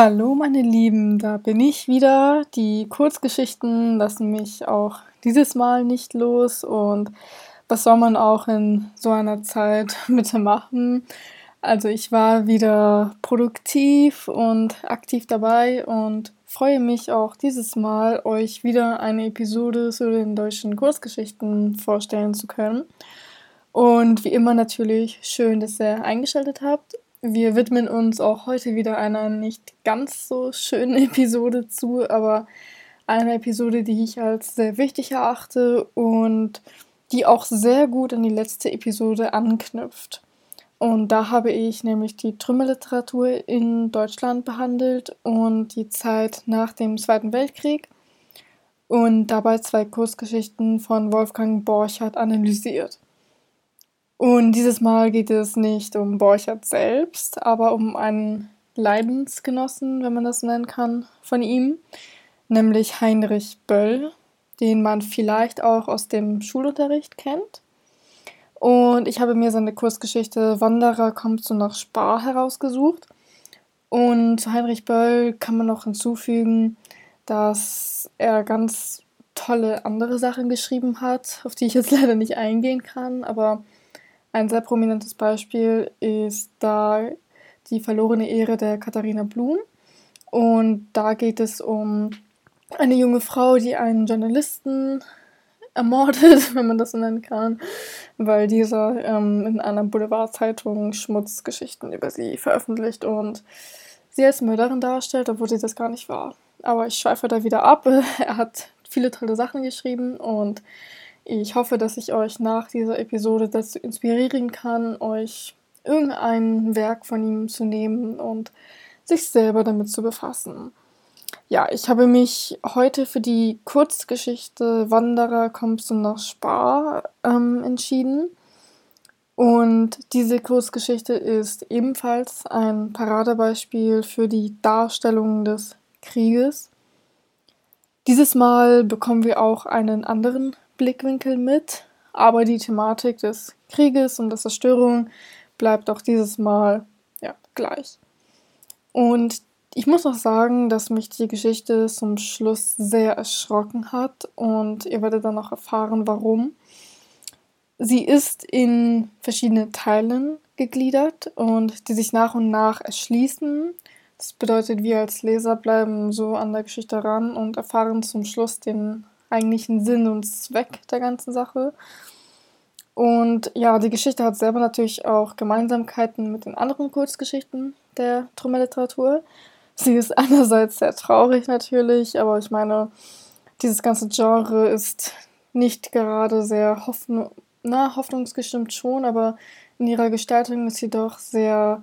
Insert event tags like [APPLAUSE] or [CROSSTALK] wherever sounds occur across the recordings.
Hallo meine Lieben, da bin ich wieder. Die Kurzgeschichten lassen mich auch dieses Mal nicht los und was soll man auch in so einer Zeit [LAUGHS] bitte machen? Also ich war wieder produktiv und aktiv dabei und freue mich auch dieses Mal, euch wieder eine Episode zu den deutschen Kurzgeschichten vorstellen zu können. Und wie immer natürlich schön, dass ihr eingeschaltet habt wir widmen uns auch heute wieder einer nicht ganz so schönen [LAUGHS] Episode zu, aber einer Episode, die ich als sehr wichtig erachte und die auch sehr gut an die letzte Episode anknüpft. Und da habe ich nämlich die Trümmerliteratur in Deutschland behandelt und die Zeit nach dem Zweiten Weltkrieg und dabei zwei Kurzgeschichten von Wolfgang Borchardt analysiert. Und dieses Mal geht es nicht um Borchert selbst, aber um einen Leidensgenossen, wenn man das nennen kann, von ihm, nämlich Heinrich Böll, den man vielleicht auch aus dem Schulunterricht kennt. Und ich habe mir seine Kurzgeschichte Wanderer kommst du nach Spar herausgesucht. Und zu Heinrich Böll kann man noch hinzufügen, dass er ganz tolle andere Sachen geschrieben hat, auf die ich jetzt [LAUGHS] leider nicht eingehen kann, aber ein sehr prominentes Beispiel ist da die verlorene Ehre der Katharina Blum. Und da geht es um eine junge Frau, die einen Journalisten ermordet, [LAUGHS] wenn man das so nennen kann, weil dieser ähm, in einer Boulevardzeitung Schmutzgeschichten über sie veröffentlicht und sie als Mörderin darstellt, obwohl sie das gar nicht war. Aber ich schweife da wieder ab. [LAUGHS] Er hat viele tolle Sachen geschrieben und ich hoffe, dass ich euch nach dieser Episode dazu inspirieren kann, euch irgendein Werk von ihm zu nehmen und sich selber damit zu befassen. Ja, ich habe mich heute für die Kurzgeschichte Wanderer kommst du nach Spar ähm, entschieden. Und diese Kurzgeschichte ist ebenfalls ein Paradebeispiel für die Darstellung des Krieges. Dieses Mal bekommen wir auch einen anderen Blickwinkel mit, aber die Thematik des Krieges und der Zerstörung bleibt auch dieses Mal ja, gleich. Und ich muss auch sagen, dass mich die Geschichte zum Schluss sehr erschrocken hat und ihr werdet dann auch erfahren, warum. Sie ist in verschiedene Teilen gegliedert und die sich nach und nach erschließen. Das bedeutet, wir als Leser bleiben so an der Geschichte ran und erfahren zum Schluss den eigentlichen Sinn und Zweck der ganzen Sache. Und ja, die Geschichte hat selber natürlich auch Gemeinsamkeiten mit den anderen Kurzgeschichten der Trümmerliteratur. Sie ist einerseits sehr traurig natürlich, aber ich meine, dieses ganze Genre ist nicht gerade sehr hoffn na, hoffnungsgestimmt schon, aber in ihrer Gestaltung ist sie doch sehr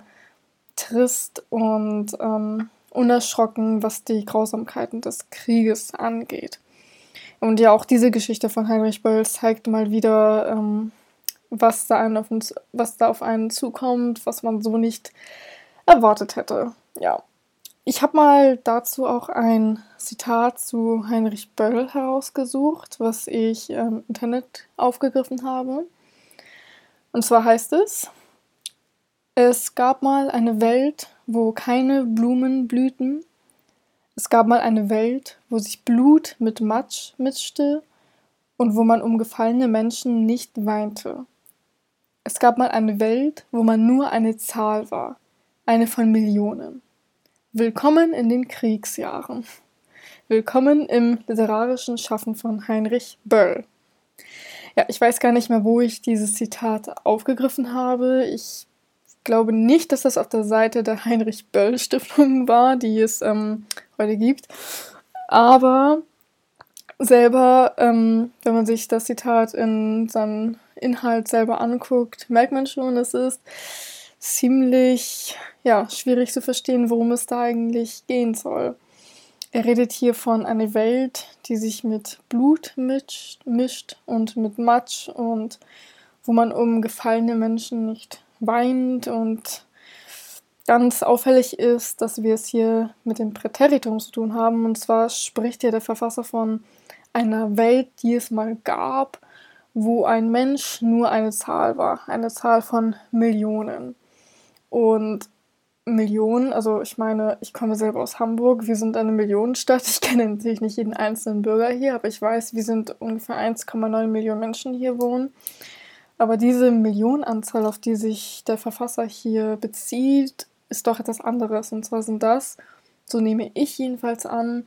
trist und ähm, unerschrocken, was die Grausamkeiten des Krieges angeht. Und ja, auch diese Geschichte von Heinrich Böll zeigt mal wieder, ähm, was, da einen auf uns, was da auf einen zukommt, was man so nicht erwartet hätte. Ja. Ich habe mal dazu auch ein Zitat zu Heinrich Böll herausgesucht, was ich im ähm, Internet aufgegriffen habe. Und zwar heißt es, es gab mal eine Welt, wo keine Blumen blühten, es gab mal eine Welt, wo sich Blut mit Matsch mischte und wo man um gefallene Menschen nicht weinte. Es gab mal eine Welt, wo man nur eine Zahl war, eine von Millionen. Willkommen in den Kriegsjahren. Willkommen im literarischen Schaffen von Heinrich Böll. Ja, ich weiß gar nicht mehr, wo ich dieses Zitat aufgegriffen habe. Ich glaube nicht, dass das auf der Seite der Heinrich Böll Stiftung [LAUGHS] war, die es ähm, heute gibt. Aber selber, ähm, wenn man sich das Zitat in seinem Inhalt selber anguckt, merkt man schon, es ist ziemlich ja, schwierig zu verstehen, worum es da eigentlich gehen soll. Er redet hier von einer Welt, die sich mit Blut mischt, mischt und mit Matsch und wo man um gefallene Menschen nicht weint und ganz auffällig ist, dass wir es hier mit dem Präteritum zu tun haben. Und zwar spricht hier der Verfasser von einer Welt, die es mal gab, wo ein Mensch nur eine Zahl war, eine Zahl von Millionen. Und Millionen, also ich meine, ich komme selber aus Hamburg, wir sind eine Millionenstadt. Ich kenne natürlich nicht jeden einzelnen Bürger hier, aber ich weiß, wir sind ungefähr 1,9 Millionen Menschen hier wohnen. Aber diese Millionenanzahl, auf die sich der Verfasser hier bezieht, ist doch etwas anderes. Und zwar sind das, so nehme ich jedenfalls an,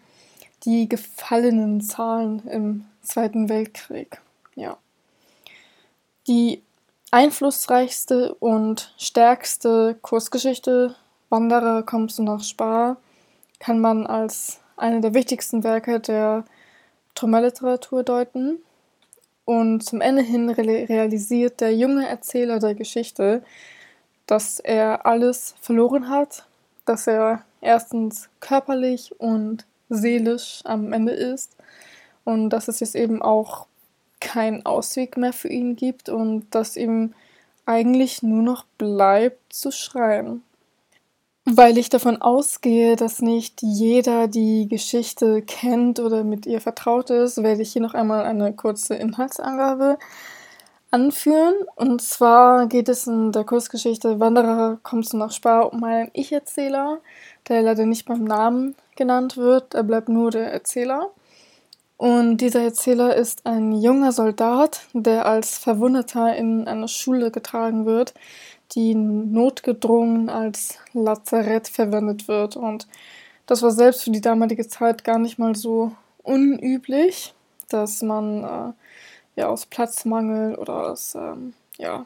die gefallenen Zahlen im Zweiten Weltkrieg. Ja. Die einflussreichste und stärkste Kursgeschichte Wanderer kommst du nach Spar kann man als eine der wichtigsten Werke der Traumaliteratur deuten. Und zum Ende hin realisiert der junge Erzähler der Geschichte, dass er alles verloren hat, dass er erstens körperlich und seelisch am Ende ist und dass es jetzt eben auch keinen Ausweg mehr für ihn gibt und dass ihm eigentlich nur noch bleibt zu schreien. Weil ich davon ausgehe, dass nicht jeder die Geschichte kennt oder mit ihr vertraut ist, werde ich hier noch einmal eine kurze Inhaltsangabe anführen. Und zwar geht es in der Kurzgeschichte Wanderer kommst du nach Spar um einen Ich-Erzähler, der leider nicht beim Namen genannt wird, er bleibt nur der Erzähler. Und dieser Erzähler ist ein junger Soldat, der als Verwundeter in eine Schule getragen wird, die notgedrungen als Lazarett verwendet wird. Und das war selbst für die damalige Zeit gar nicht mal so unüblich, dass man äh, ja aus Platzmangel oder aus, ähm, ja,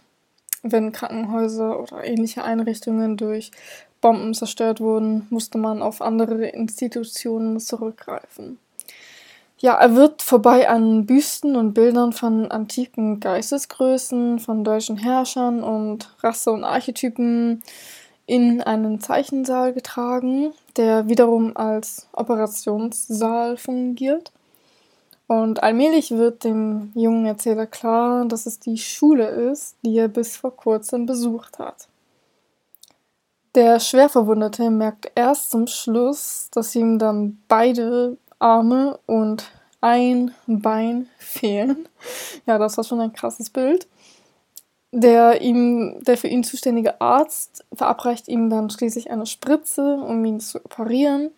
wenn Krankenhäuser oder ähnliche Einrichtungen durch Bomben zerstört wurden, musste man auf andere Institutionen zurückgreifen. Ja, er wird vorbei an Büsten und Bildern von antiken Geistesgrößen, von deutschen Herrschern und Rasse und Archetypen in einen Zeichensaal getragen, der wiederum als Operationssaal fungiert. Und allmählich wird dem jungen Erzähler klar, dass es die Schule ist, die er bis vor kurzem besucht hat. Der Schwerverwundete merkt erst zum Schluss, dass ihm dann beide Arme und ein Bein fehlen. [LAUGHS] Ja, das war schon ein krasses Bild. Der, ihm, der für ihn zuständige Arzt verabreicht ihm dann schließlich eine Spritze, um ihn zu operieren.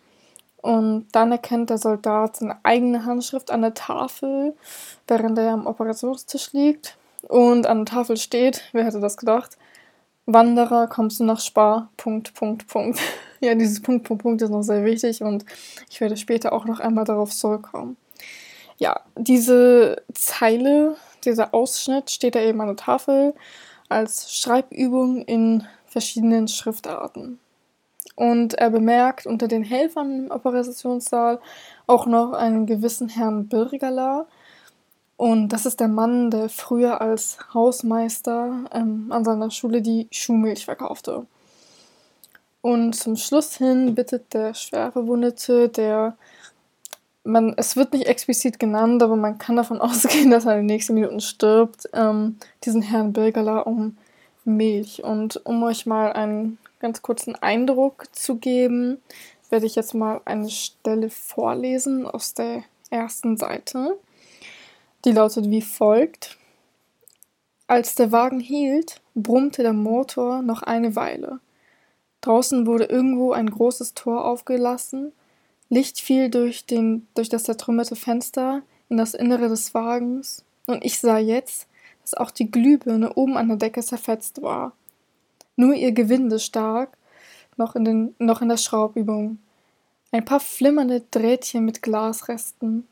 Und dann erkennt der Soldat seine eigene Handschrift an der Tafel, während er am Operationstisch liegt. Und an der Tafel steht, wer hätte das gedacht, Wanderer, kommst du nach Spar, Punkt, Punkt, Punkt. [LAUGHS] ja, dieses Punkt, Punkt, Punkt ist noch sehr wichtig und ich werde später auch noch einmal darauf zurückkommen. Ja, diese Zeile, dieser Ausschnitt steht da eben an der Tafel als Schreibübung in verschiedenen Schriftarten. Und er bemerkt unter den Helfern im Operationssaal auch noch einen gewissen Herrn Birgala, und das ist der Mann, der früher als Hausmeister ähm, an seiner Schule die Schuhmilch verkaufte. Und zum Schluss hin bittet der Schwerverwundete, der man, es wird nicht explizit genannt, aber man kann davon [LAUGHS] ausgehen, dass er in den nächsten Minuten stirbt, ähm, diesen Herrn Birgala um Milch. Und um euch mal einen ganz kurzen Eindruck zu geben, werde ich jetzt mal eine Stelle vorlesen aus der ersten Seite. Die lautet wie folgt. Als der Wagen hielt, brummte der Motor noch eine Weile. Draußen wurde irgendwo ein großes Tor aufgelassen, Licht fiel durch, den, durch das zertrümmerte Fenster in das Innere des Wagens, und ich sah jetzt, dass auch die Glühbirne oben an der Decke zerfetzt war. Nur ihr Gewinde stark, noch in, den, noch in der Schraubübung. Ein paar flimmernde Drähtchen mit Glasresten.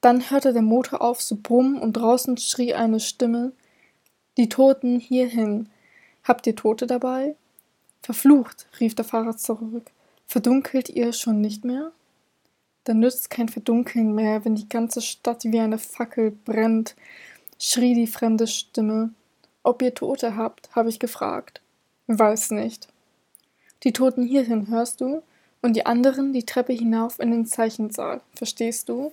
Dann hörte der Motor auf zu brummen und draußen schrie eine Stimme: Die Toten hierhin. Habt ihr Tote dabei? Verflucht, rief der Fahrer zurück. Verdunkelt ihr schon nicht mehr? Dann nützt kein Verdunkeln mehr, wenn die ganze Stadt wie eine Fackel brennt, schrie die fremde Stimme. Ob ihr Tote habt, habe ich gefragt. Weiß nicht. Die Toten hierhin, hörst du? Und die anderen die Treppe hinauf in den Zeichensaal, verstehst du?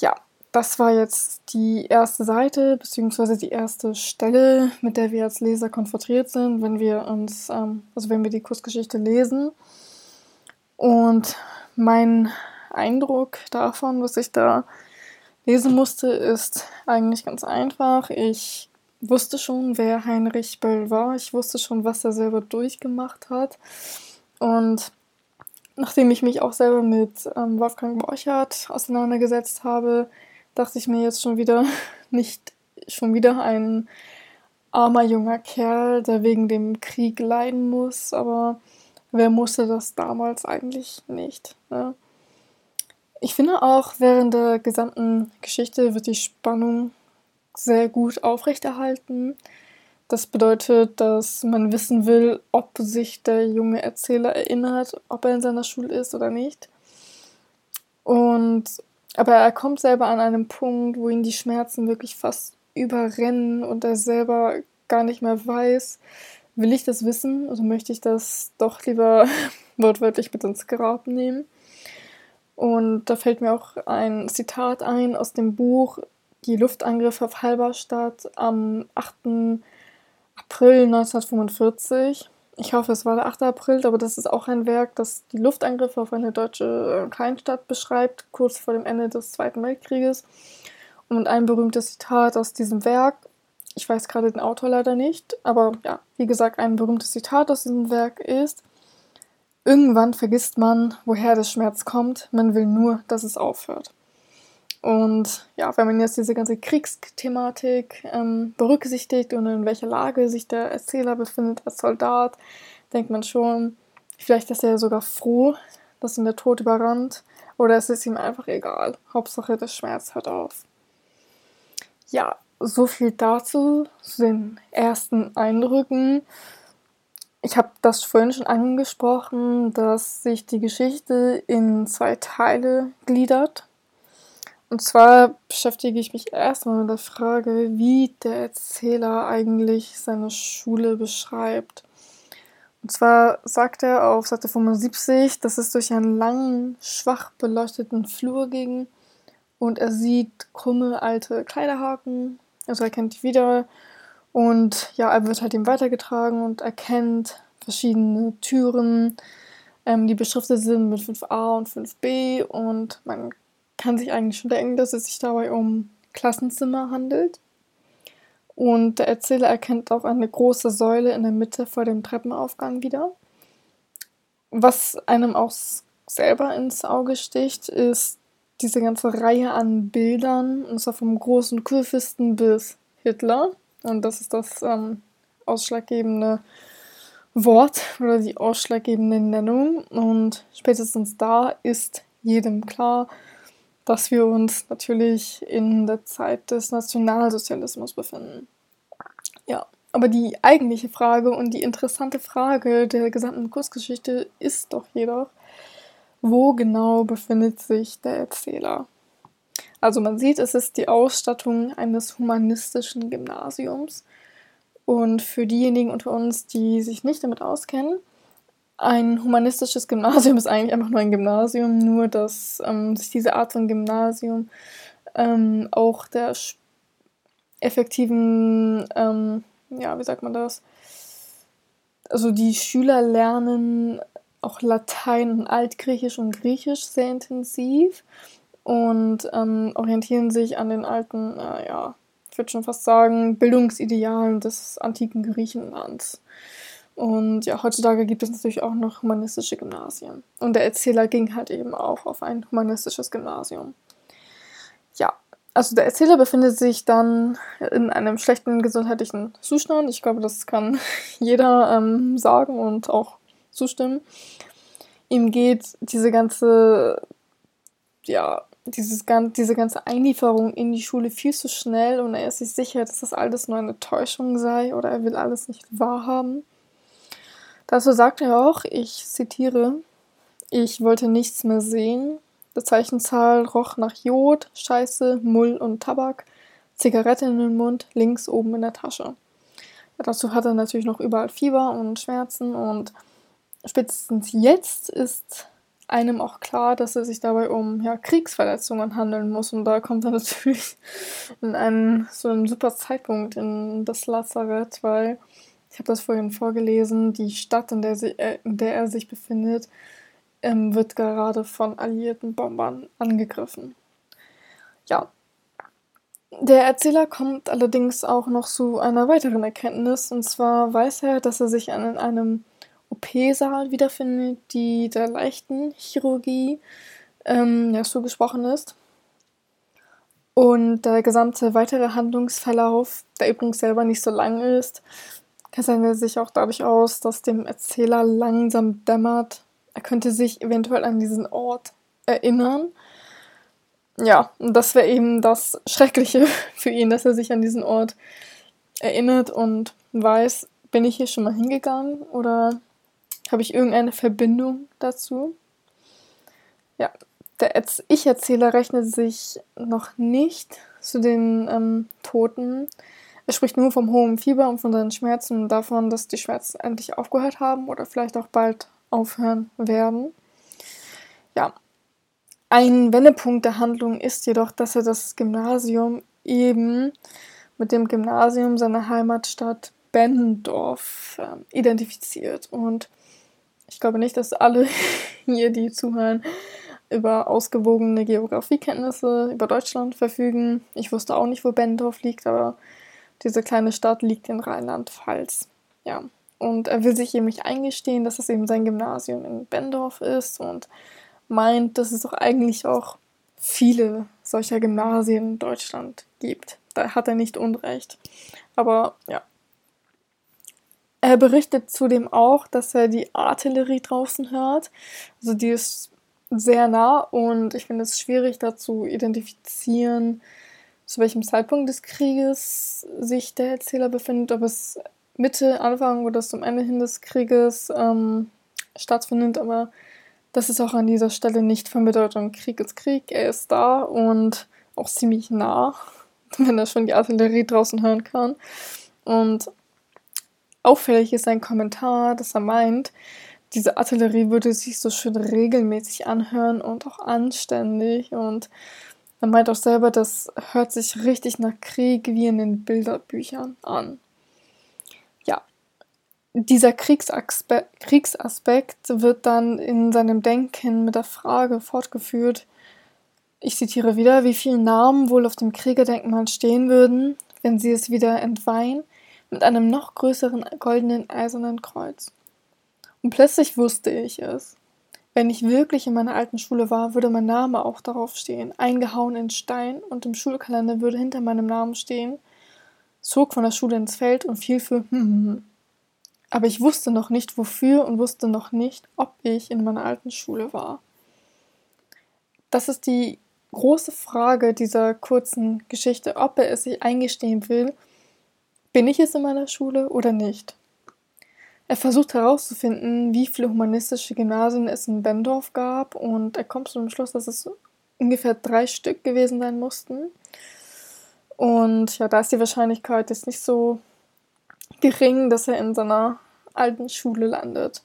ja, das war jetzt die erste Seite, beziehungsweise die erste Stelle, mit der wir als Leser konfrontiert sind, wenn wir uns, ähm, also wenn wir die Kursgeschichte lesen. Und mein Eindruck davon, was ich da lesen musste, ist eigentlich ganz einfach. Ich wusste schon, wer Heinrich Böll war. Ich wusste schon, was er selber durchgemacht hat. Und nachdem ich mich auch selber mit ähm, Wolfgang Borchardt auseinandergesetzt habe, dachte ich mir jetzt schon wieder, [LAUGHS] nicht schon wieder ein armer junger Kerl, der wegen dem Krieg leiden muss, aber wer musste das damals eigentlich nicht? Ne? Ich finde auch, während der gesamten Geschichte wird die Spannung sehr gut aufrechterhalten. Das bedeutet, dass man wissen will, ob sich der junge Erzähler erinnert, ob er in seiner Schule ist oder nicht. Und aber er kommt selber an einem Punkt, wo ihn die Schmerzen wirklich fast überrennen und er selber gar nicht mehr weiß, will ich das wissen oder möchte ich das doch lieber [LAUGHS] wortwörtlich mit ins Grab nehmen. Und da fällt mir auch ein Zitat ein aus dem Buch Die Luftangriffe auf Halberstadt am 8. April 1945. Ich hoffe, es war der 8. April, aber das ist auch ein Werk, das die Luftangriffe auf eine deutsche Kleinstadt beschreibt, kurz vor dem Ende des Zweiten Weltkrieges. Und ein berühmtes Zitat aus diesem Werk, ich weiß gerade den Autor leider nicht, aber ja, wie gesagt, ein berühmtes Zitat aus diesem Werk ist, irgendwann vergisst man, woher der Schmerz kommt, man will nur, dass es aufhört. Und ja, wenn man jetzt diese ganze Kriegsthematik ähm, berücksichtigt und in welcher Lage sich der Erzähler befindet als Soldat, denkt man schon, vielleicht ist er sogar froh, dass ihn der Tod überrannt, oder es ist ihm einfach egal. Hauptsache, der Schmerz hört auf. Ja, so viel dazu, zu den ersten Eindrücken. Ich habe das vorhin schon angesprochen, dass sich die Geschichte in zwei Teile gliedert. Und zwar beschäftige ich mich erstmal mit der Frage, wie der Erzähler eigentlich seine Schule beschreibt. Und zwar sagt er auf Seite 75, dass es durch einen langen, schwach beleuchteten Flur ging und er sieht krumme alte Kleiderhaken, also er kennt die wieder. Und ja, er wird halt ihm weitergetragen und erkennt verschiedene Türen, ähm, die beschriftet sind mit 5a und 5b und man kann sich eigentlich schon denken, dass es sich dabei um Klassenzimmer handelt. Und der Erzähler erkennt auch eine große Säule in der Mitte vor dem Treppenaufgang wieder. Was einem auch selber ins Auge sticht, ist diese ganze Reihe an Bildern, und zwar vom großen Kurfürsten bis Hitler. Und das ist das ähm, ausschlaggebende Wort oder die ausschlaggebende Nennung. Und spätestens da ist jedem klar, dass wir uns natürlich in der Zeit des Nationalsozialismus befinden. Ja, aber die eigentliche Frage und die interessante Frage der gesamten Kursgeschichte ist doch jedoch, wo genau befindet sich der Erzähler? Also man sieht, es ist die Ausstattung eines humanistischen Gymnasiums. Und für diejenigen unter uns, die sich nicht damit auskennen, ein humanistisches Gymnasium ist eigentlich einfach nur ein Gymnasium, nur dass ähm, sich diese Art von Gymnasium ähm, auch der effektiven, ähm, ja, wie sagt man das? Also die Schüler lernen auch Latein und Altgriechisch und Griechisch sehr intensiv und ähm, orientieren sich an den alten, äh, ja, ich würde schon fast sagen, Bildungsidealen des antiken Griechenlands. Und ja, heutzutage gibt es natürlich auch noch humanistische Gymnasien. Und der Erzähler ging halt eben auch auf ein humanistisches Gymnasium. Ja, also der Erzähler befindet sich dann in einem schlechten gesundheitlichen Zustand. Ich glaube, das kann [LAUGHS] jeder ähm, sagen und auch zustimmen. Ihm geht diese ganze, ja, dieses, diese ganze Einlieferung in die Schule viel zu schnell und er ist sich sicher, dass das alles nur eine Täuschung sei oder er will alles nicht wahrhaben. Dazu sagt er auch, ich zitiere, ich wollte nichts mehr sehen. Die Zeichenzahl roch nach Jod, Scheiße, Mull und Tabak, Zigarette in den Mund, links oben in der Tasche. Dazu hat er natürlich noch überall Fieber und Schmerzen und spätestens jetzt ist einem auch klar, dass es sich dabei um ja, Kriegsverletzungen handeln muss. Und da kommt er [LAUGHS] natürlich in einen so einen super Zeitpunkt in das Lazarett, weil ich habe das vorhin vorgelesen, die Stadt, in der, sie, äh, in der er sich befindet, ähm, wird gerade von alliierten Bombern angegriffen. Ja, Der Erzähler kommt allerdings auch noch zu einer weiteren Erkenntnis, und zwar weiß er, dass er sich in einem OP-Saal wiederfindet, die der leichten Chirurgie ähm, ja, zugesprochen ist. Und der gesamte weitere Handlungsverlauf, der übrigens selber nicht so lang ist, zeichnet sich auch dadurch aus, dass dem Erzähler langsam dämmert, er könnte sich eventuell an diesen Ort erinnern. Ja, und das wäre eben das Schreckliche [LAUGHS] für ihn, dass er sich an diesen Ort erinnert und weiß, bin ich hier schon mal hingegangen oder habe ich irgendeine Verbindung dazu? Ja, der Ich-Erzähler rechnet sich noch nicht zu den ähm, Toten. Er spricht nur vom hohen Fieber und von seinen Schmerzen und davon, dass die Schmerzen endlich aufgehört haben oder vielleicht auch bald aufhören werden. Ja, ein Wendepunkt der Handlung ist jedoch, dass er das Gymnasium eben mit dem Gymnasium seiner Heimatstadt Bendorf äh, identifiziert. Und ich glaube nicht, dass alle [LAUGHS] hier, die zuhören, über ausgewogene Geografiekenntnisse über Deutschland verfügen. Ich wusste auch nicht, wo Bendorf liegt, aber diese kleine Stadt liegt in Rheinland-Pfalz. Ja. Und er will sich eben nicht eingestehen, dass es eben sein Gymnasium in Bendorf ist und meint, dass es doch eigentlich auch viele solcher Gymnasien in Deutschland gibt. Da hat er nicht Unrecht. Aber ja. Er berichtet zudem auch, dass er die Artillerie draußen hört. Also die ist sehr nah und ich finde es schwierig, da zu identifizieren, zu welchem Zeitpunkt des Krieges sich der Erzähler befindet, ob es Mitte, Anfang oder zum Ende hin des Krieges ähm, stattfindet, aber das ist auch an dieser Stelle nicht von Bedeutung. Krieg ist Krieg, er ist da und auch ziemlich nah, [LAUGHS] wenn er schon die Artillerie draußen hören kann. Und auffällig ist sein Kommentar, dass er meint, diese Artillerie würde sich so schön regelmäßig anhören und auch anständig. Und er meint auch selber, das hört sich richtig nach Krieg wie in den Bilderbüchern an. Ja, dieser Kriegsaspekt, Kriegsaspekt wird dann in seinem Denken mit der Frage fortgeführt, ich zitiere wieder, wie viele Namen wohl auf dem Kriegerdenkmal stehen würden, wenn sie es wieder entweihen, mit einem noch größeren goldenen eisernen Kreuz. Und plötzlich wusste ich es. Wenn ich wirklich in meiner alten Schule war, würde mein Name auch darauf stehen, eingehauen in Stein, und im Schulkalender würde hinter meinem Namen stehen, zog von der Schule ins Feld und fiel für hm, hm, hm. Aber ich wusste noch nicht wofür und wusste noch nicht, ob ich in meiner alten Schule war. Das ist die große Frage dieser kurzen Geschichte, ob er es sich eingestehen will, bin ich es in meiner Schule oder nicht. Er versucht herauszufinden, wie viele humanistische Gymnasien es in Bendorf gab und er kommt zu dem Schluss, dass es ungefähr drei Stück gewesen sein mussten. Und ja, da ist die Wahrscheinlichkeit jetzt nicht so gering, dass er in seiner alten Schule landet.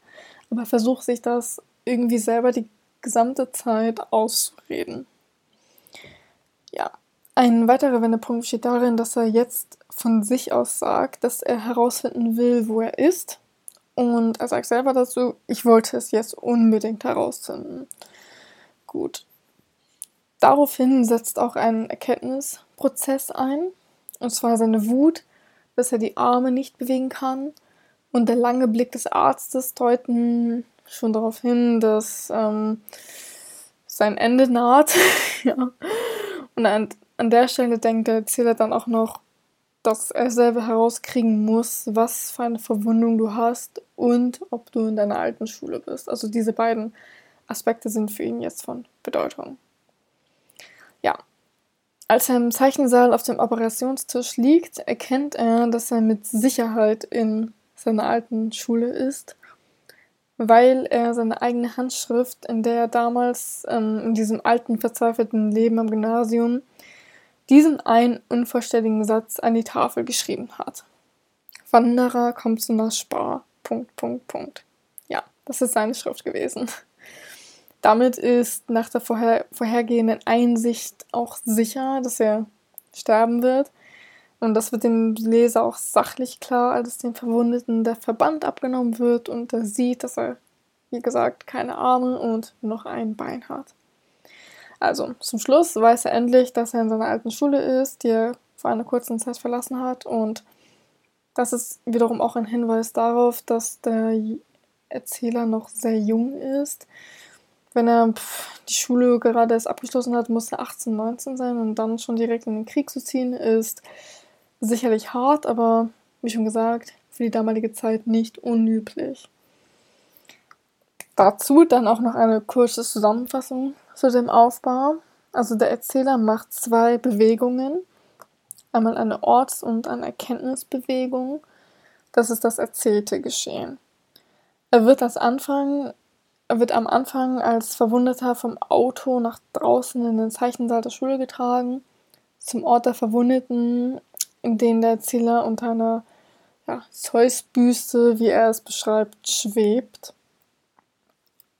Aber er versucht sich das irgendwie selber die gesamte Zeit auszureden. Ja, ein weiterer Wendepunkt steht darin, dass er jetzt von sich aus sagt, dass er herausfinden will, wo er ist und er sagt selber dazu, ich wollte es jetzt unbedingt herausfinden. Gut. Daraufhin setzt auch ein Erkenntnisprozess ein. Und zwar seine Wut, dass er die Arme nicht bewegen kann. Und der lange Blick des Arztes deuten schon darauf hin, dass ähm, sein Ende naht. [LAUGHS] ja. Und an, an der Stelle denkt der Erzähler dann auch noch, dass er selber herauskriegen muss, was für eine Verwundung du hast und ob du in deiner alten Schule bist. Also diese beiden Aspekte sind für ihn jetzt von Bedeutung. Ja. Als er im Zeichensaal auf dem Operationstisch liegt, erkennt er, dass er mit Sicherheit in seiner alten Schule ist, weil er seine eigene Handschrift, in der er damals ähm, in diesem alten, verzweifelten Leben am Gymnasium diesen einen unvollständigen Satz an die Tafel geschrieben hat. Wanderer kommt zu einer Spar. Punkt, Punkt, Punkt. Ja, das ist seine Schrift gewesen. Damit ist nach der vorher, vorhergehenden Einsicht auch sicher, dass er sterben wird. Und das wird dem Leser auch sachlich klar, als dem Verwundeten der Verband abgenommen wird und er sieht, dass er, wie gesagt, keine Arme und noch ein Bein hat. Also, zum Schluss weiß er endlich, dass er in seiner alten Schule ist, die er vor einer kurzen Zeit verlassen hat. Und das ist wiederum auch ein Hinweis darauf, dass der Erzähler noch sehr jung ist. Wenn er die Schule gerade erst abgeschlossen hat, muss er 18, 19 sein und dann schon direkt in den Krieg zu ziehen, ist sicherlich hart, aber wie schon gesagt, für die damalige Zeit nicht unüblich. Dazu dann auch noch eine kurze Zusammenfassung zu dem Aufbau. Also der Erzähler macht zwei Bewegungen. Einmal eine Orts- und eine Erkenntnisbewegung. Das ist das erzählte Geschehen. Er wird, als Anfang, er wird am Anfang als Verwundeter vom Auto nach draußen in den Zeichensaal der Schule getragen, zum Ort der Verwundeten, in dem der Erzähler unter einer ja, Zeus-Büste, wie er es beschreibt, schwebt.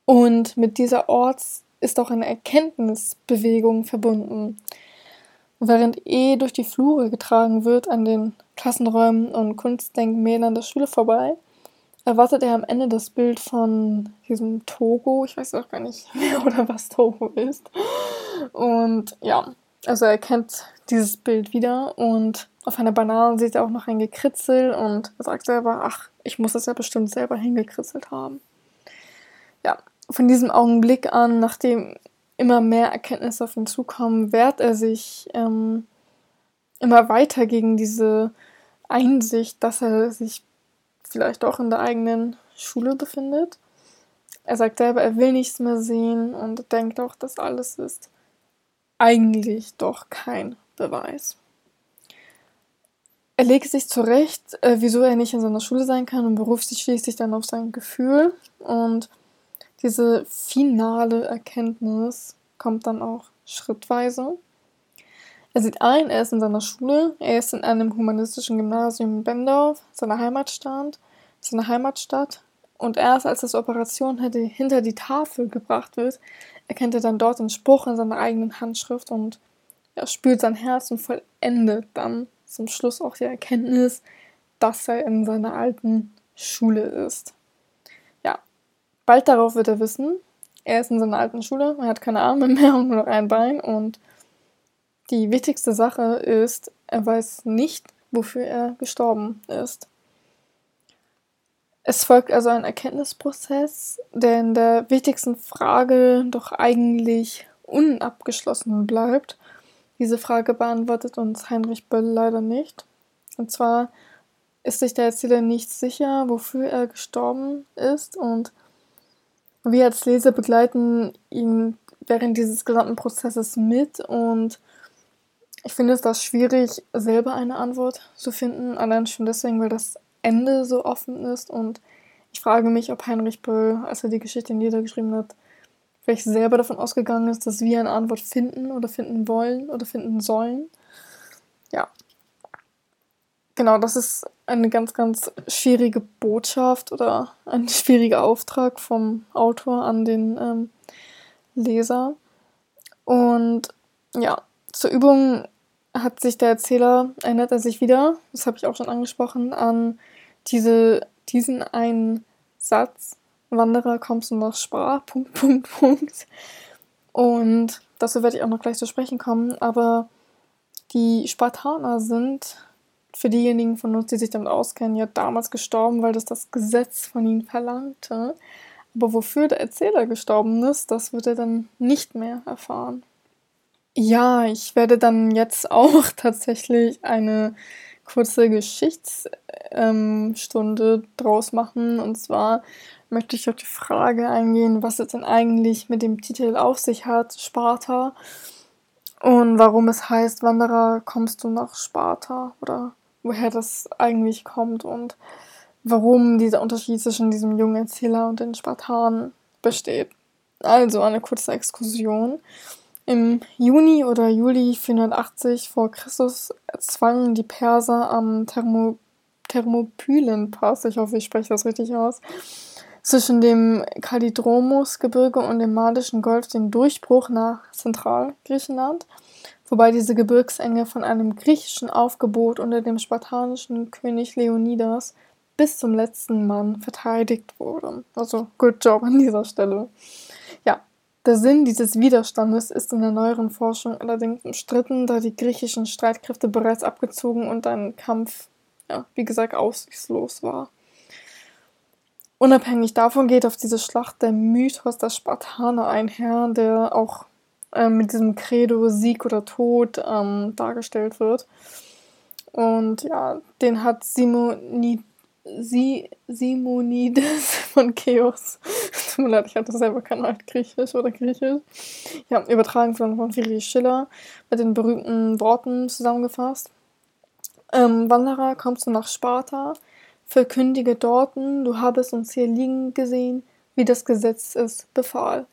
Und mit dieser Orts- ist auch eine Erkenntnisbewegung verbunden. Während E durch die Flure getragen wird an den Klassenräumen und Kunstdenkmälern der Schule vorbei, erwartet er am Ende das Bild von diesem Togo. Ich weiß auch gar nicht [LAUGHS] mehr oder was Togo ist. Und ja, also er kennt dieses Bild wieder und auf einer Banane sieht er auch noch ein Gekritzel und er sagt selber, ach, ich muss das ja bestimmt selber hingekritzelt haben. Ja, von diesem Augenblick an, nachdem immer mehr Erkenntnisse auf ihn zukommen, wehrt er sich ähm, immer weiter gegen diese Einsicht, dass er sich vielleicht auch in der eigenen Schule befindet. Er sagt selber, er will nichts mehr sehen und denkt auch, dass alles ist eigentlich doch kein Beweis. Er legt sich zurecht, äh, wieso er nicht in seiner Schule sein kann und beruft sich schließlich dann auf sein Gefühl und diese finale Erkenntnis kommt dann auch schrittweise. Er sieht ein, er ist in seiner Schule, er ist in einem humanistischen Gymnasium in Bendorf, seiner Heimatstadt, seiner Heimatstadt. Und erst als das Operation hinter die Tafel gebracht wird, erkennt er dann dort den Spruch in seiner eigenen Handschrift und er spürt sein Herz und vollendet dann zum Schluss auch die Erkenntnis, dass er in seiner alten Schule ist. Bald darauf wird er wissen, er ist in seiner alten Schule, er hat keine Arme mehr und nur noch ein Bein und die wichtigste Sache ist, er weiß nicht, wofür er gestorben ist. Es folgt also ein Erkenntnisprozess, der in der wichtigsten Frage doch eigentlich unabgeschlossen bleibt. Diese Frage beantwortet uns Heinrich Böll leider nicht. Und zwar ist sich der Erzähler nicht sicher, wofür er gestorben ist und wir als Leser begleiten ihn während dieses gesamten Prozesses mit und ich finde es da schwierig, selber eine Antwort zu finden, allein schon deswegen, weil das Ende so offen ist und ich frage mich, ob Heinrich Böll, als er die Geschichte niedergeschrieben hat, vielleicht selber davon ausgegangen ist, dass wir eine Antwort finden oder finden wollen oder finden sollen. Ja, Genau, das ist eine ganz, ganz schwierige Botschaft oder ein [LAUGHS] schwieriger Auftrag vom Autor an den ähm, Leser. Und ja, zur Übung hat sich der Erzähler, erinnert er sich wieder, das habe ich auch schon angesprochen, an diese, diesen einen Satz, Wanderer kommst du nach Spar, [LAUGHS] Punkt, Punkt, Punkt. Und dazu werde ich auch noch gleich zu sprechen kommen, aber die Spartaner sind für diejenigen von uns, die sich damit auskennen, ja damals gestorben, weil das das Gesetz von ihnen verlangte. Aber wofür der Erzähler gestorben ist, das wird er dann nicht mehr erfahren. Ja, ich werde dann jetzt [LAUGHS] auch tatsächlich eine kurze Geschichtsstunde draus machen. Und zwar möchte ich auf die Frage eingehen, was es denn eigentlich mit dem Titel auf sich hat, Sparta. Und warum es heißt, Wanderer, kommst du nach Sparta? Oder woher das eigentlich kommt und warum dieser Unterschied zwischen diesem jungen Erzähler und den Spartanen besteht. Also eine kurze Exkursion. Im Juni oder Juli 480 vor Christus erzwangen die Perser am Thermo Thermopylenpass, ich hoffe, ich spreche das richtig aus, zwischen dem Kalidromus-Gebirge und dem Malischen Golf den Durchbruch nach Zentralgriechenland wobei diese Gebirgsenge von einem griechischen Aufgebot unter dem spartanischen König Leonidas bis zum letzten Mann verteidigt wurde. Also good job an dieser Stelle. Ja, Der Sinn dieses Widerstandes ist in der neueren Forschung allerdings umstritten, da die griechischen Streitkräfte bereits abgezogen und ein Kampf, ja, wie gesagt, aussichtslos war. Unabhängig davon geht auf diese Schlacht der Mythos der Spartaner einher, der auch äh, mit diesem Credo Sieg oder Tod ähm, dargestellt wird. Und ja, den hat Simonid Sie Simonides [LAUGHS] von Chaos. [LAUGHS] Tut mir leid, ich hatte selber kein Altgriechisch oder Griechisch. Ja, übertragen von, von Friedrich Schiller mit den berühmten Worten zusammengefasst. Ähm, Wanderer, kommst du nach Sparta, verkündige dorten, du habest uns hier liegen gesehen, wie das Gesetz es befahl.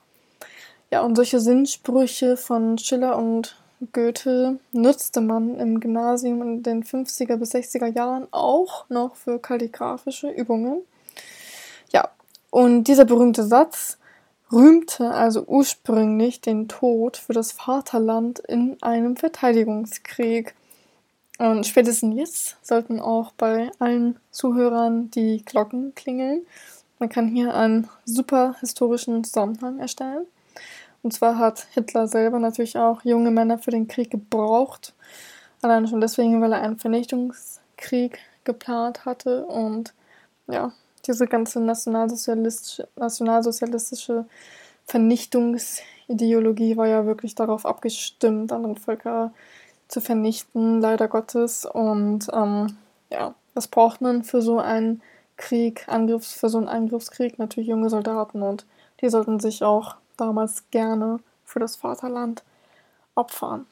Ja, und solche Sinnsprüche von Schiller und Goethe nutzte man im Gymnasium in den 50er bis 60er Jahren auch noch für kalligraphische Übungen. Ja, und dieser berühmte Satz rühmte also ursprünglich den Tod für das Vaterland in einem Verteidigungskrieg. Und spätestens jetzt sollten auch bei allen Zuhörern die Glocken klingeln. Man kann hier einen super historischen Zusammenhang erstellen. Und zwar hat Hitler selber natürlich auch junge Männer für den Krieg gebraucht. Allein schon deswegen, weil er einen Vernichtungskrieg geplant hatte. Und ja, diese ganze nationalsozialistische, nationalsozialistische Vernichtungsideologie war ja wirklich darauf abgestimmt, andere Völker zu vernichten, leider Gottes. Und ähm, ja, was braucht man für so einen Krieg, Angriffs, für so einen Angriffskrieg? Natürlich junge Soldaten und die sollten sich auch damals gerne für das Vaterland opfern.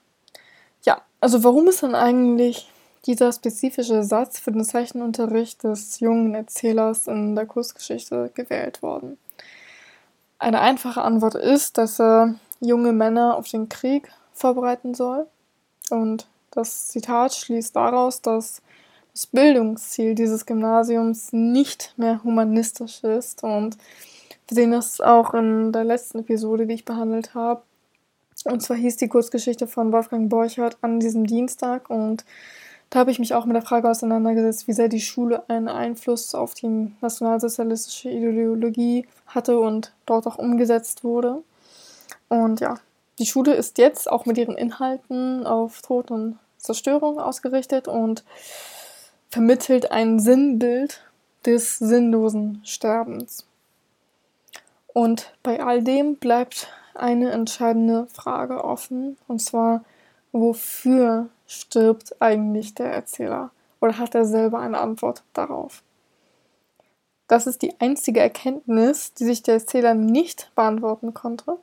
Ja, also warum ist dann eigentlich dieser spezifische Satz für den Zeichenunterricht des jungen Erzählers in der Kursgeschichte gewählt worden? Eine einfache Antwort ist, dass er junge Männer auf den Krieg vorbereiten soll. Und das Zitat schließt daraus, dass das Bildungsziel dieses Gymnasiums nicht mehr humanistisch ist und wir sehen das auch in der letzten Episode, die ich behandelt habe. Und zwar hieß die Kurzgeschichte von Wolfgang Borchardt an diesem Dienstag. Und da habe ich mich auch mit der Frage auseinandergesetzt, wie sehr die Schule einen Einfluss auf die nationalsozialistische Ideologie hatte und dort auch umgesetzt wurde. Und ja, die Schule ist jetzt auch mit ihren Inhalten auf Tod und Zerstörung ausgerichtet und vermittelt ein Sinnbild des sinnlosen Sterbens. Und bei all dem bleibt eine entscheidende Frage offen, und zwar, wofür stirbt eigentlich der Erzähler? Oder hat er selber eine Antwort darauf? Das ist die einzige Erkenntnis, die sich der Erzähler nicht beantworten konnte.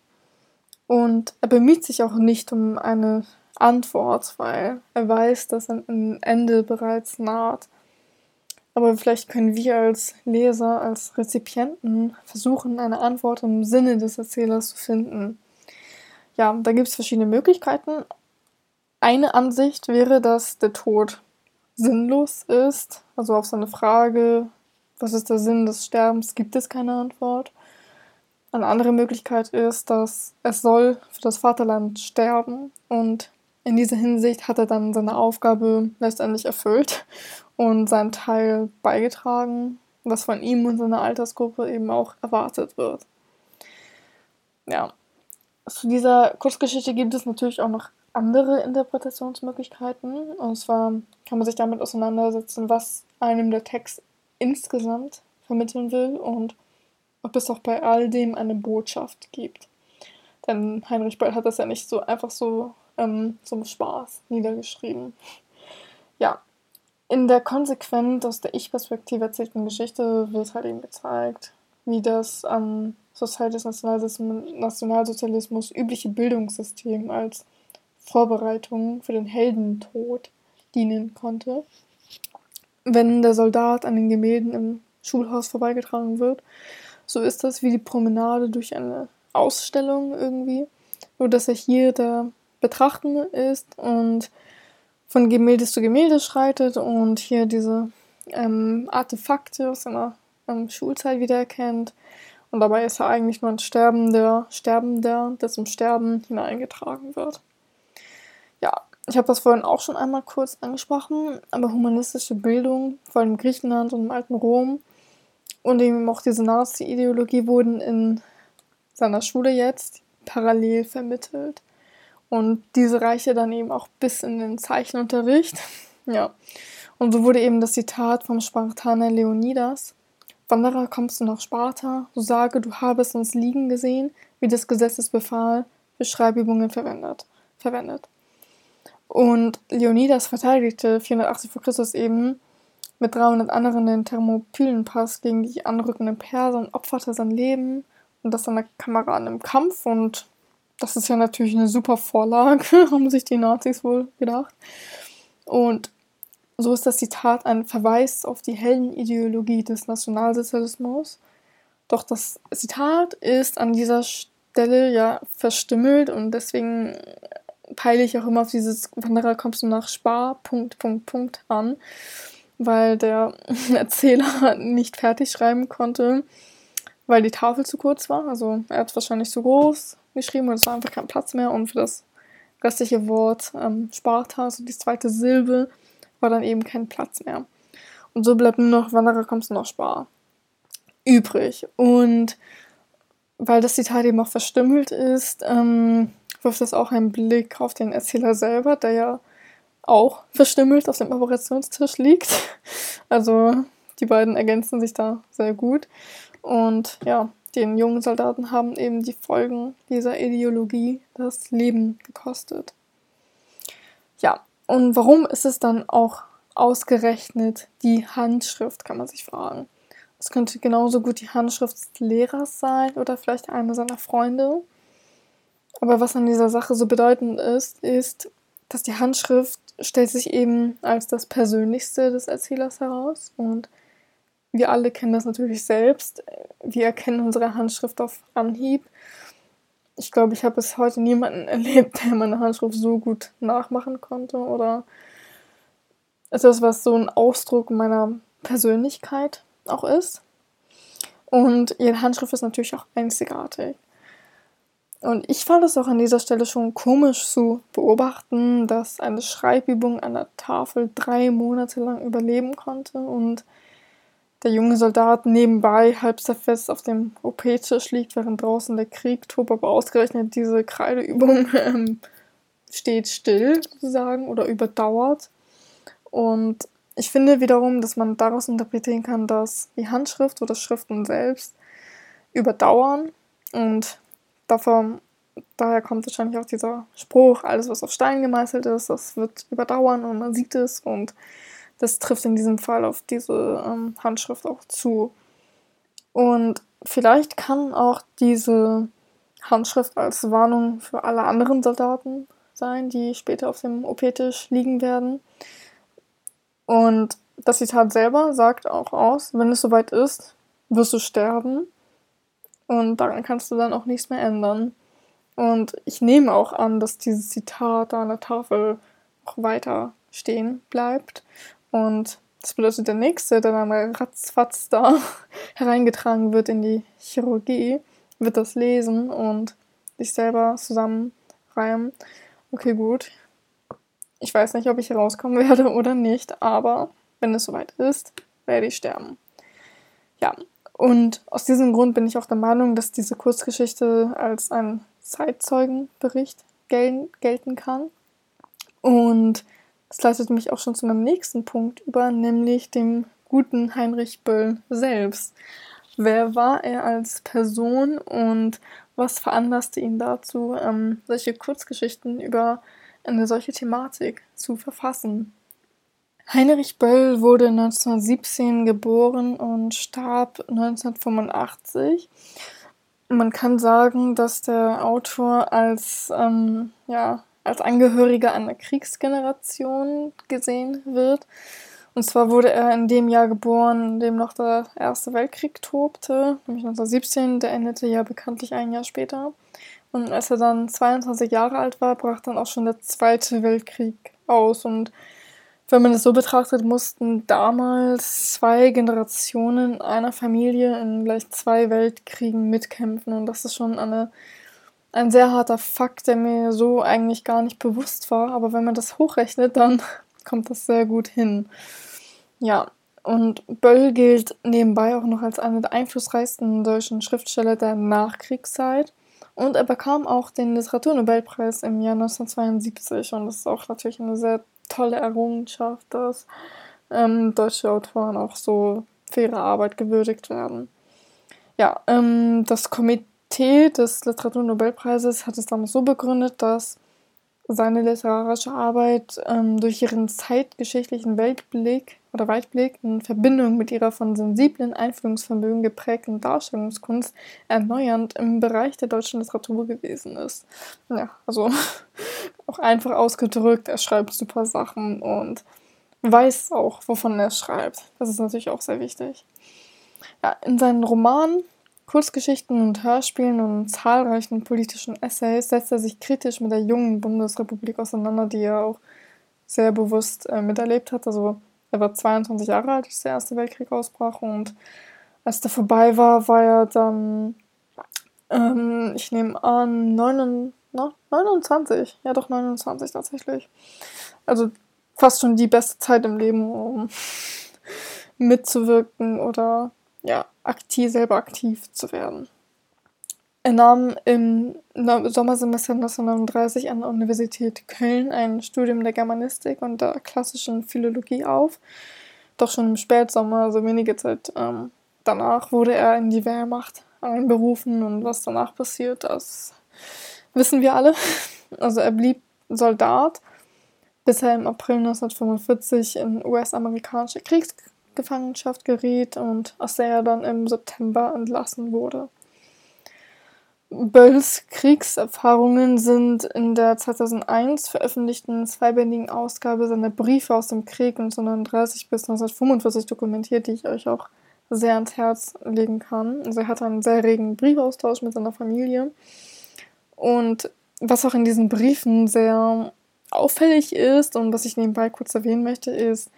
Und er bemüht sich auch nicht um eine Antwort, weil er weiß, dass ein Ende bereits naht. Aber vielleicht können wir als Leser, als Rezipienten versuchen, eine Antwort im Sinne des Erzählers zu finden. Ja, da gibt es verschiedene Möglichkeiten. Eine Ansicht wäre, dass der Tod sinnlos ist. Also auf seine Frage, was ist der Sinn des Sterbens, gibt es keine Antwort. Eine andere Möglichkeit ist, dass es soll für das Vaterland sterben und in dieser Hinsicht hat er dann seine Aufgabe letztendlich erfüllt und seinen Teil beigetragen, was von ihm und seiner Altersgruppe eben auch erwartet wird. Ja, zu dieser Kurzgeschichte gibt es natürlich auch noch andere Interpretationsmöglichkeiten. Und zwar kann man sich damit auseinandersetzen, was einem der Text insgesamt vermitteln will und ob es auch bei all dem eine Botschaft gibt. Denn Heinrich Böll hat das ja nicht so einfach so ähm, zum Spaß niedergeschrieben. Ja, in der konsequent aus der Ich-Perspektive erzählten Geschichte wird halt eben gezeigt, wie das am Society des Nationalsozialismus übliche Bildungssystem als Vorbereitung für den Heldentod dienen konnte. Wenn der Soldat an den Gemälden im Schulhaus vorbeigetragen wird, so ist das wie die Promenade durch eine Ausstellung irgendwie. Nur dass er hier der Betrachtende ist und von Gemälde zu Gemälde schreitet und hier diese ähm, Artefakte aus seiner ähm, Schulzeit wiedererkennt. Und dabei ist er eigentlich nur ein Sterbender, Sterbender, der zum Sterben hineingetragen wird. Ja, ich habe das vorhin auch schon einmal kurz angesprochen, aber humanistische Bildung, vor allem Griechenland und im alten Rom und eben auch diese Nazi-Ideologie wurden in seiner Schule jetzt parallel vermittelt. Und diese reichte dann eben auch bis in den Zeichenunterricht. Ja. Und so wurde eben das Zitat vom Spartaner Leonidas: Wanderer, kommst du nach Sparta, so sage, du habest uns liegen gesehen, wie des Gesetzes befahl, für Schreibübungen verwendet. verwendet. Und Leonidas verteidigte 480 v. Chr. eben mit 300 anderen den Thermopylenpass gegen die anrückenden Perser und opferte sein Leben und das seiner Kameraden im Kampf. Und das ist ja natürlich eine super Vorlage, [LAUGHS] haben sich die Nazis wohl gedacht. Und so ist das Zitat ein Verweis auf die Heldenideologie des Nationalsozialismus. Doch das Zitat ist an dieser Stelle ja verstümmelt und deswegen peile ich auch immer auf dieses Wanderer kommst du nach Spar, Punkt, Punkt, Punkt an, weil der [LAUGHS] Erzähler nicht fertig schreiben konnte, weil die Tafel zu kurz war. Also er hat wahrscheinlich zu groß geschrieben und es war einfach kein Platz mehr und für das restliche Wort ähm, Sparta, also die zweite Silbe, war dann eben kein Platz mehr. Und so bleibt nur noch Wanderer kommst du nach Spar übrig. Und weil das Zitat eben auch verstümmelt ist, ähm, wirft das auch einen Blick auf den Erzähler selber, der ja auch verstümmelt auf dem Operationstisch liegt. [LAUGHS] Also die beiden ergänzen sich da sehr gut. Und ja, den jungen Soldaten haben eben die Folgen dieser Ideologie das Leben gekostet. Ja, und warum ist es dann auch ausgerechnet die Handschrift, kann man sich fragen. Es könnte genauso gut die Handschrift des Lehrers sein oder vielleicht einer seiner Freunde. Aber was an dieser Sache so bedeutend ist, ist, dass die Handschrift stellt sich eben als das Persönlichste des Erzählers heraus und wir alle kennen das natürlich selbst. Wir erkennen unsere Handschrift auf Anhieb. Ich glaube, ich habe bis heute niemanden [LAUGHS] erlebt, der meine Handschrift so gut nachmachen konnte oder etwas, was so ein Ausdruck meiner Persönlichkeit auch ist. Und ihre Handschrift ist natürlich auch einzigartig. Und ich fand es auch an dieser Stelle schon komisch zu beobachten, dass eine Schreibübung an der Tafel drei Monate lang überleben konnte und der junge Soldat nebenbei halb zerfetzt auf dem OP-Tisch liegt, während draußen der Krieg tobt, aber ausgerechnet diese Kreideübung [LAUGHS] ähm, steht still sozusagen oder überdauert. Und ich finde wiederum, dass man daraus interpretieren kann, dass die Handschrift oder Schriften selbst überdauern und davon, daher kommt wahrscheinlich auch dieser Spruch, alles was auf Stein gemeißelt ist, das wird überdauern und man sieht es und das trifft in diesem Fall auf diese ähm, Handschrift auch zu. Und vielleicht kann auch diese Handschrift als Warnung für alle anderen Soldaten sein, die später auf dem OP-Tisch liegen werden. Und das Zitat selber sagt auch aus, wenn es soweit ist, wirst du sterben. Und daran kannst du dann auch nichts mehr ändern. Und ich nehme auch an, dass dieses Zitat da an der Tafel auch weiter stehen bleibt. Und das bedeutet, der Nächste, der dann ratzfatz da [LAUGHS] hereingetragen wird in die Chirurgie, wird das lesen und sich selber zusammenreimen. Okay, gut. Ich weiß nicht, ob ich rauskommen [LAUGHS] werde oder nicht, aber wenn es soweit ist, werde ich sterben. Ja, und aus diesem Grund bin ich auch der Meinung, dass diese Kurzgeschichte als ein Zeitzeugenbericht gel gelten kann. Und das leitet mich auch schon zu meinem nächsten Punkt über, nämlich dem guten Heinrich Böll selbst. Wer war er als Person und was veranlasste ihn dazu, ähm, solche Kurzgeschichten über eine solche Thematik zu verfassen? Heinrich Böll wurde 1917 geboren und starb 1985. Man kann sagen, dass der Autor als ähm, ja, als Angehöriger einer Kriegsgeneration gesehen wird. Und zwar wurde er in dem Jahr geboren, in dem noch der Erste Weltkrieg tobte, nämlich 1917, der endete ja bekanntlich ein Jahr später. Und als er dann 22 Jahre alt war, brach dann auch schon der Zweite Weltkrieg aus. Und wenn man es so betrachtet, mussten damals zwei Generationen einer Familie in gleich zwei Weltkriegen mitkämpfen. Und das ist schon eine ein sehr harter Fakt, der mir so eigentlich gar nicht bewusst war. Aber wenn man das hochrechnet, dann [LAUGHS] kommt das sehr gut hin. Ja, und Böll gilt nebenbei auch noch als einer der einflussreichsten deutschen Schriftsteller der Nachkriegszeit. Und er bekam auch den Literaturnobelpreis im Jahr 1972 und das ist auch natürlich eine sehr tolle Errungenschaft, dass ähm, deutsche Autoren auch so für ihre Arbeit gewürdigt werden. Ja, ähm, das Komitee des Literaturnobelpreises hat es damals so begründet, dass seine literarische Arbeit ähm, durch ihren zeitgeschichtlichen Weltblick oder Weitblick in Verbindung mit ihrer von sensiblen Einfühlungsvermögen geprägten Darstellungskunst erneuernd im Bereich der deutschen Literatur gewesen ist. Ja, also [LAUGHS] auch einfach ausgedrückt, er schreibt super Sachen und weiß auch, wovon er schreibt. Das ist natürlich auch sehr wichtig. Ja, in seinen Romanen Kurzgeschichten und Hörspielen und zahlreichen politischen Essays setzt er sich kritisch mit der jungen Bundesrepublik auseinander, die er auch sehr bewusst äh, miterlebt hat. Also er war 22 Jahre alt, als der Erste Weltkrieg ausbrach und als der vorbei war, war er dann, ähm, ich nehme an, 9, na, 29. Ja, doch 29 tatsächlich. Also fast schon die beste Zeit im Leben, um [LAUGHS] mitzuwirken oder ja, aktiv, selber aktiv zu werden. Er nahm im Sommersemester 1939 an der Universität Köln ein Studium der Germanistik und der klassischen Philologie auf. Doch schon im Spätsommer, also wenige Zeit ähm, danach, wurde er in die Wehrmacht einberufen und was danach passiert, das wissen wir alle. [LAUGHS] Also er blieb Soldat, bis er im April 1945 in US-amerikanische Kriegs Gefangenschaft geriet und aus der er dann im September entlassen wurde. Bölls Kriegserfahrungen sind in der 2001 veröffentlichten zweibändigen Ausgabe seiner Briefe aus dem Krieg 1939 bis 1945 dokumentiert, die ich euch auch sehr ans Herz legen kann. Also er hatte einen sehr regen Briefaustausch mit seiner Familie. Und was auch in diesen Briefen sehr auffällig ist und was ich nebenbei kurz erwähnen möchte, ist,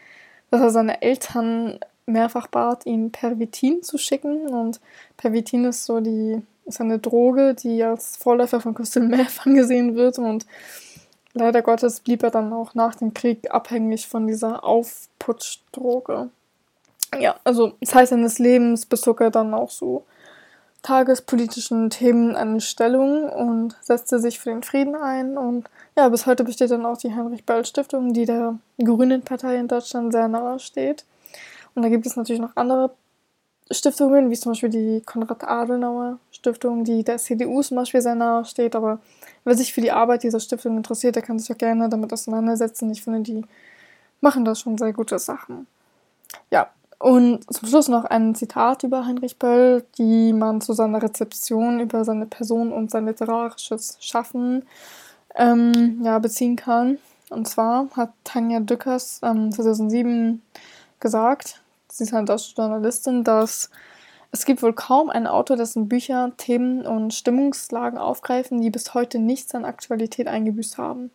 dass er seine Eltern mehrfach bat, ihm Pervitin zu schicken. Und Pervitin ist so die, ist eine Droge, die als Vorläufer von Crystal [LAUGHS] Meth angesehen wird. Und leider Gottes blieb er dann auch nach dem Krieg abhängig von dieser Aufputschdroge. Ja, also Zeit seines Lebens bezog er dann auch so tagespolitischen Themen eine Stellung und setzte sich für den Frieden ein. Und ja, bis heute besteht dann auch die Heinrich-Böll-Stiftung, die der Grünen Partei in Deutschland sehr nahe steht. Und da gibt es natürlich noch andere Stiftungen, wie zum Beispiel die Konrad-Adenauer-Stiftung, die der CDU zum Beispiel sehr nahe steht. Aber wer sich für die Arbeit dieser Stiftung interessiert, der kann sich auch gerne damit auseinandersetzen. Ich finde, die machen da schon sehr gute Sachen. Ja, und zum Schluss noch ein Zitat über Heinrich Böll, die man zu seiner Rezeption über seine Person und sein literarisches Schaffen ähm, ja, beziehen kann. Und zwar hat Tanja Dückers ähm, 2007 gesagt, sie ist eine deutsche Journalistin, dass es gibt wohl kaum einen Autor, dessen Bücher Themen und Stimmungslagen aufgreifen, die bis heute nichts an Aktualität eingebüßt haben.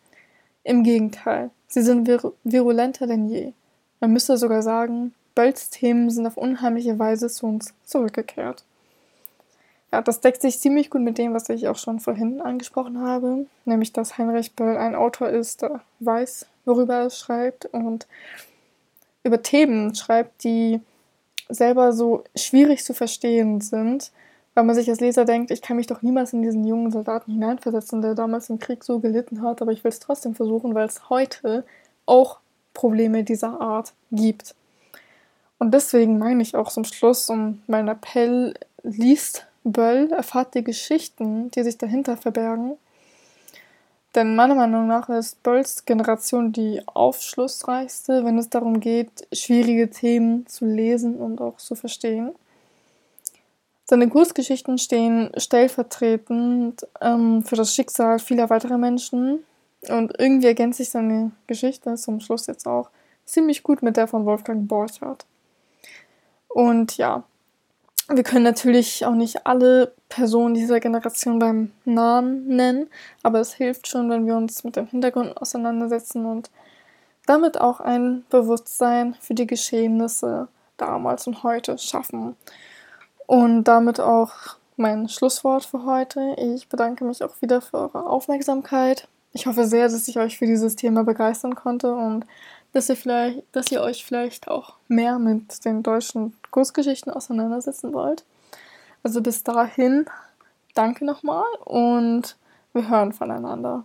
Im Gegenteil, sie sind vir virulenter denn je. Man müsste sogar sagen, Bölls Themen sind auf unheimliche Weise zu uns zurückgekehrt. Ja, das deckt sich ziemlich gut mit dem, was ich auch schon vorhin angesprochen habe, nämlich dass Heinrich Böll ein Autor ist, der weiß, worüber er schreibt und über Themen schreibt, die selber so schwierig zu verstehen sind, weil man sich als Leser denkt, ich kann mich doch niemals in diesen jungen Soldaten hineinversetzen, der damals im Krieg so gelitten hat, aber ich will es trotzdem versuchen, weil es heute auch Probleme dieser Art gibt. Und deswegen meine ich auch zum Schluss um mein Appell, liest Böll, erfahrt die Geschichten, die sich dahinter verbergen. Denn meiner Meinung nach ist Bölls Generation die aufschlussreichste, wenn es darum geht, schwierige Themen zu lesen und auch zu verstehen. Seine Kurzgeschichten stehen stellvertretend ähm, für das Schicksal vieler weiterer Menschen und irgendwie ergänzt sich seine Geschichte zum Schluss jetzt auch ziemlich gut mit der von Wolfgang Borchardt. Und ja, wir können natürlich auch nicht alle Personen dieser Generation beim Namen nennen, aber es hilft schon, wenn wir uns mit dem Hintergrund auseinandersetzen und damit auch ein Bewusstsein für die Geschehnisse damals und heute schaffen. Und damit auch mein Schlusswort für heute. Ich bedanke mich auch wieder für eure Aufmerksamkeit. Ich hoffe sehr, dass ich euch für dieses Thema begeistern konnte und dass ihr vielleicht, dass ihr euch vielleicht auch mehr mit den deutschen Kurzgeschichten auseinandersetzen wollt. Also bis dahin danke nochmal und wir hören voneinander.